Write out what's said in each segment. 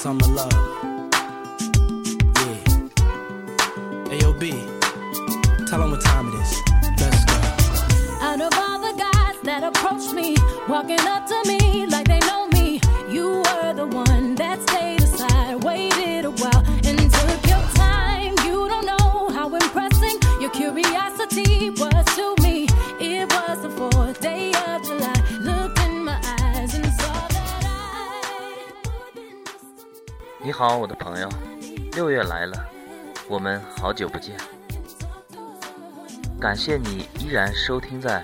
summer love. Yeah. AOB, tell them what time it is. Let's go. Out of all the guys that approached me, walking up to me 好，我的朋友，六月来了，我们好久不见。感谢你依然收听在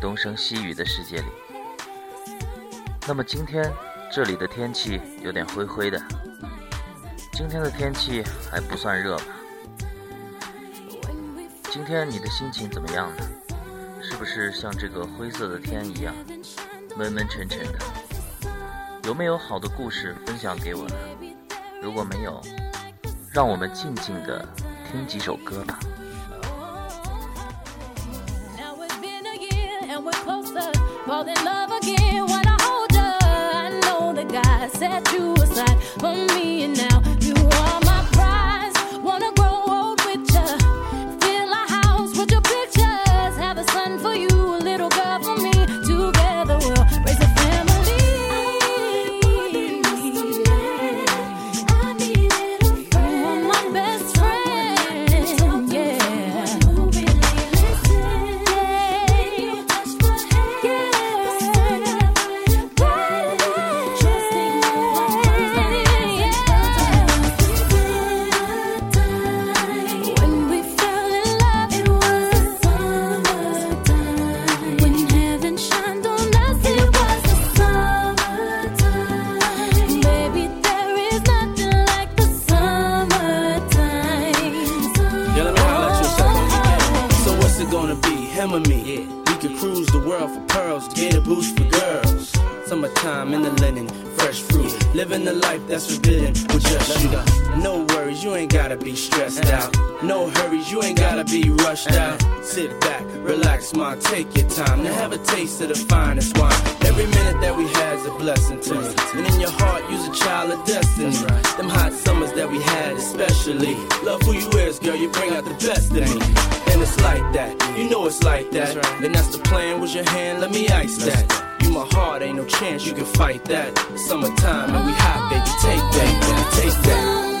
东升西雨的世界里。那么今天这里的天气有点灰灰的，今天的天气还不算热吧？今天你的心情怎么样呢？是不是像这个灰色的天一样闷闷沉沉的？有没有好的故事分享给我呢？如果没有，让我们静静的听几首歌吧。Now it's been a year and we're closer. Fall in love again when I hold you. I know that God set you aside for me, and now what's it gonna be? Him or me? We could cruise the world for pearls, get a boost for girls. Summertime in the linen, fresh fruit. Living the life that's forbidden with just you. No worries, you ain't gotta be stressed out. No hurries, you ain't gotta be rushed out. Sit back, relax, ma, take your time to have a taste of the finest wine. Every minute that we had's a blessing to me. And in your heart, you's a child of destiny. Them hot summers that we had, especially. Love who you is, girl, you bring out the best in me. And it's like that, you know it's like that. Then that's the plan, was your hand, let me ice that. You my heart, ain't no chance you can fight that. Summertime and we hot, baby, take that, baby, take that.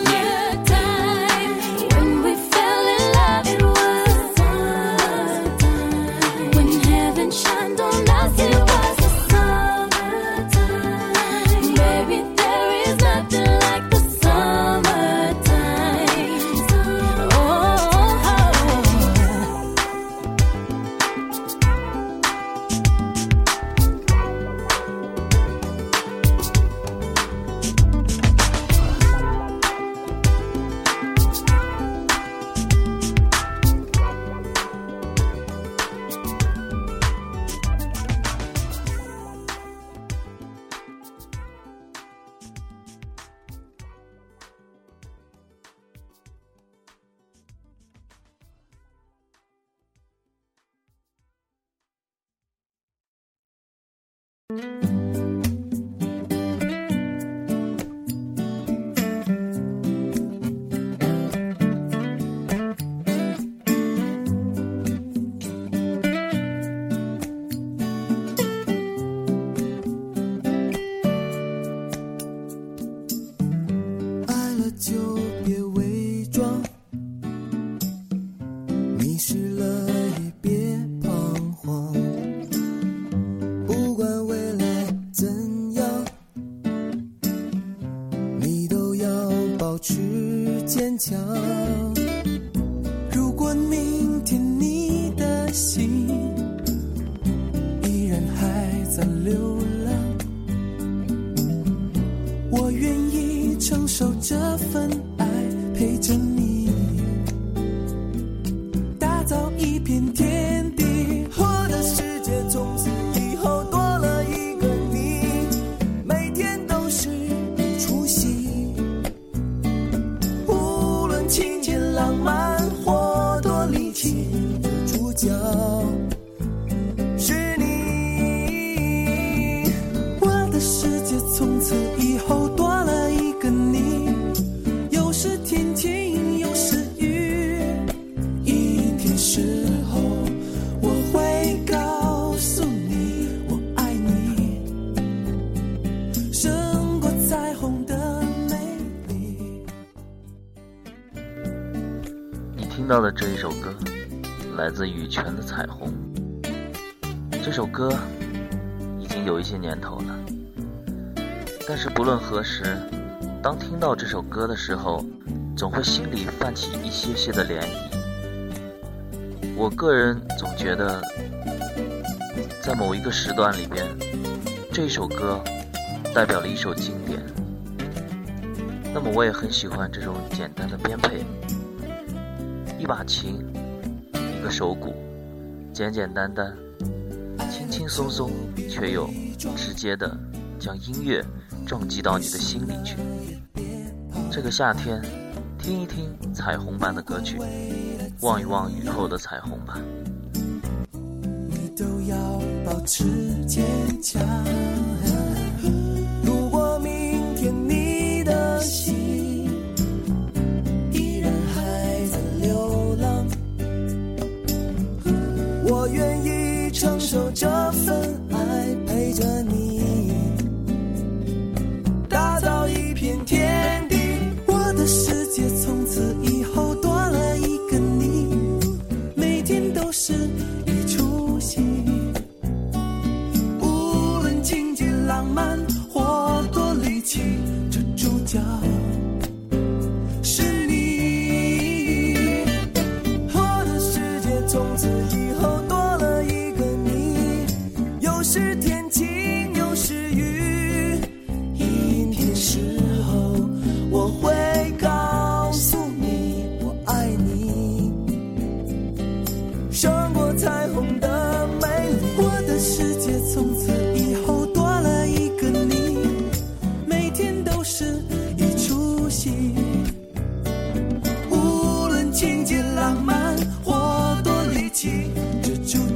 在流浪。我愿意承受这份自羽泉的《彩虹》。这首歌已经有一些年头了，但是不论何时，当听到这首歌的时候，总会心里泛起一些些的涟漪。我个人总觉得，在某一个时段里边，这首歌代表了一首经典。那么我也很喜欢这种简单的编配。一把琴，个手鼓，简简单单，轻轻松松，却又直接的将音乐撞击到你的心里去。这个夏天，听一听彩虹般的歌曲，望一望雨后的彩虹吧。你都要保持坚强。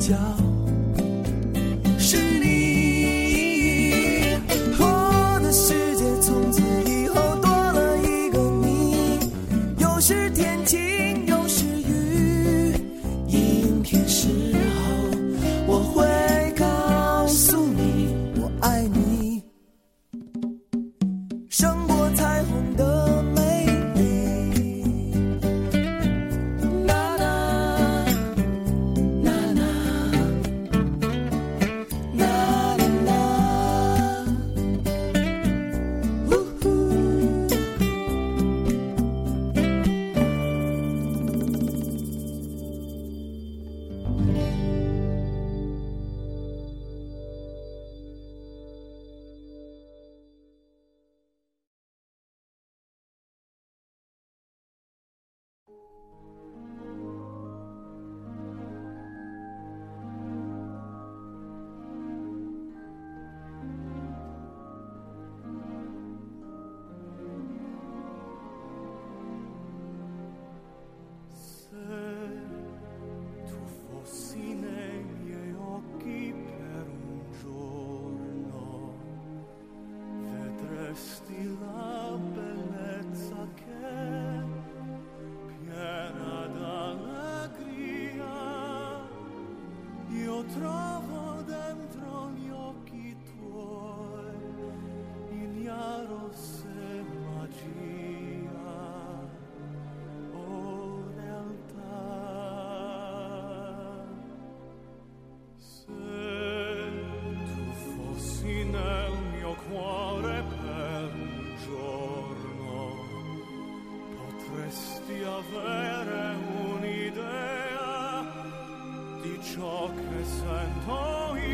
这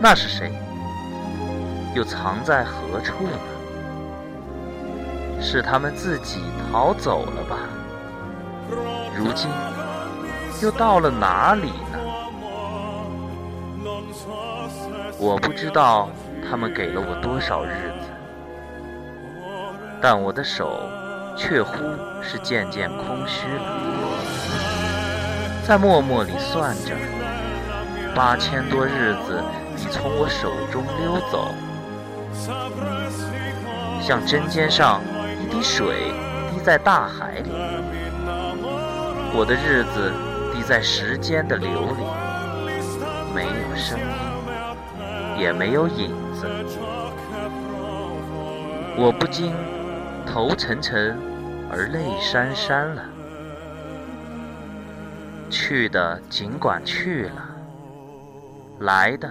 那是谁？又藏在何处呢？是他们自己逃走了吧？如今又到了哪里呢？我不知道他们给了我多少日子，但我的手却乎是渐渐空虚了。在默默里算着，八千多日子你从我手中溜走，像针尖上一滴水滴在大海里。我的日子滴在时间的流里，没有声音，也没有影子。我不禁头沉沉而泪潸潸了。去的尽管去了，来的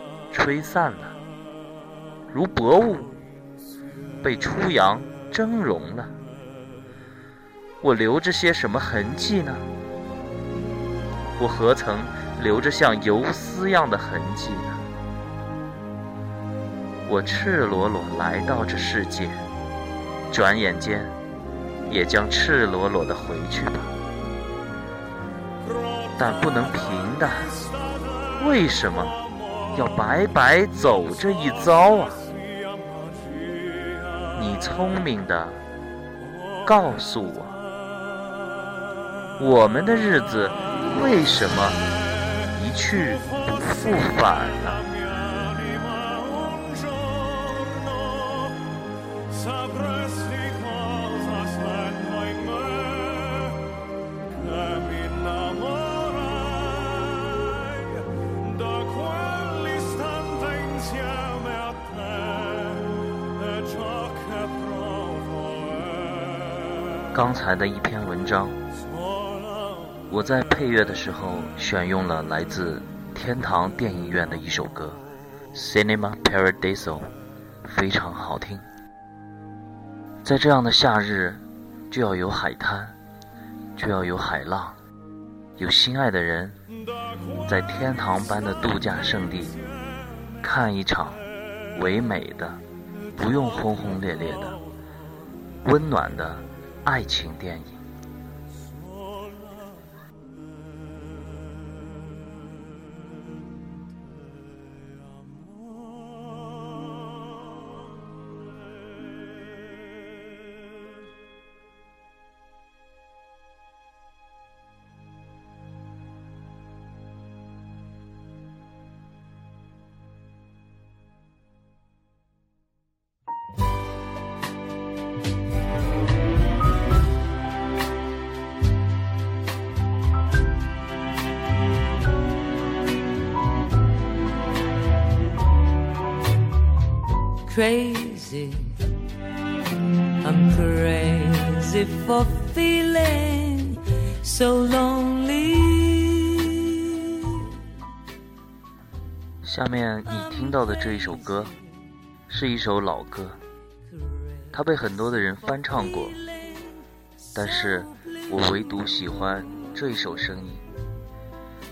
吹散了；如薄雾，被初阳蒸融了。我留着些什么痕迹呢？我何曾留着像游丝样的痕迹呢？我赤裸裸来到这世界。转眼间，也将赤裸裸的回去吧。但不能平的，为什么要白白走这一遭啊？你聪明的，告诉我，我们的日子为什么一去不复返了？刚才的一篇文章，我在配乐的时候选用了来自天堂电影院的一首歌《Cinema Paradiso》，非常好听。在这样的夏日，就要有海滩，就要有海浪，有心爱的人，在天堂般的度假胜地，看一场唯美的、不用轰轰烈烈的、温暖的。爱情电影。Crazy. I'm crazy for feeling so lonely. 下面你听到的这一首歌，是一首老歌，它被很多的人翻唱过，但是我唯独喜欢这一首声音。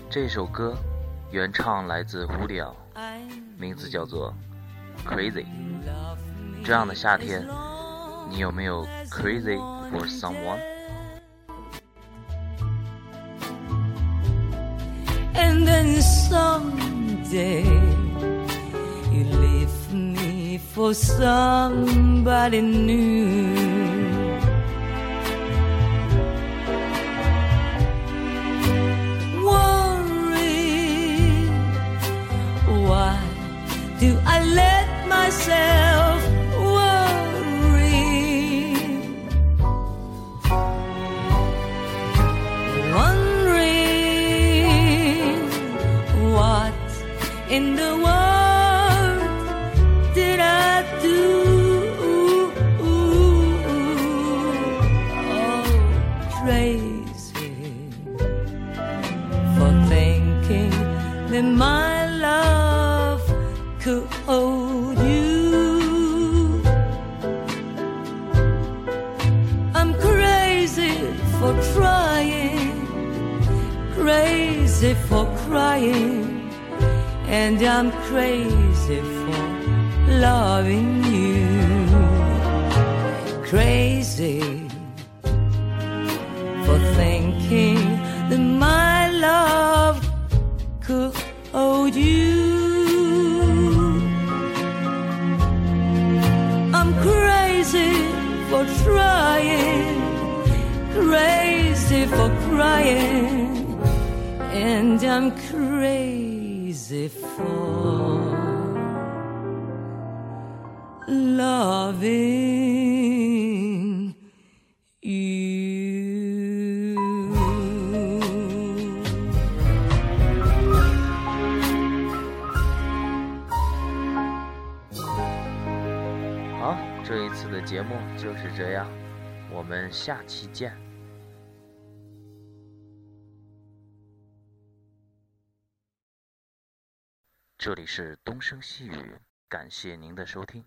这首歌原唱来自胡里奥，名字叫做《Crazy》。这样的夏天，你有没有 crazy for someone？ And then someday you leave me for somebody new. Myself worry? Wondering what in the world that my love could hold you. I'm crazy for trying, crazy for crying, and I'm crazy for loving 这一次的节目就是这样，我们下期见。这里是东升西语，感谢您的收听。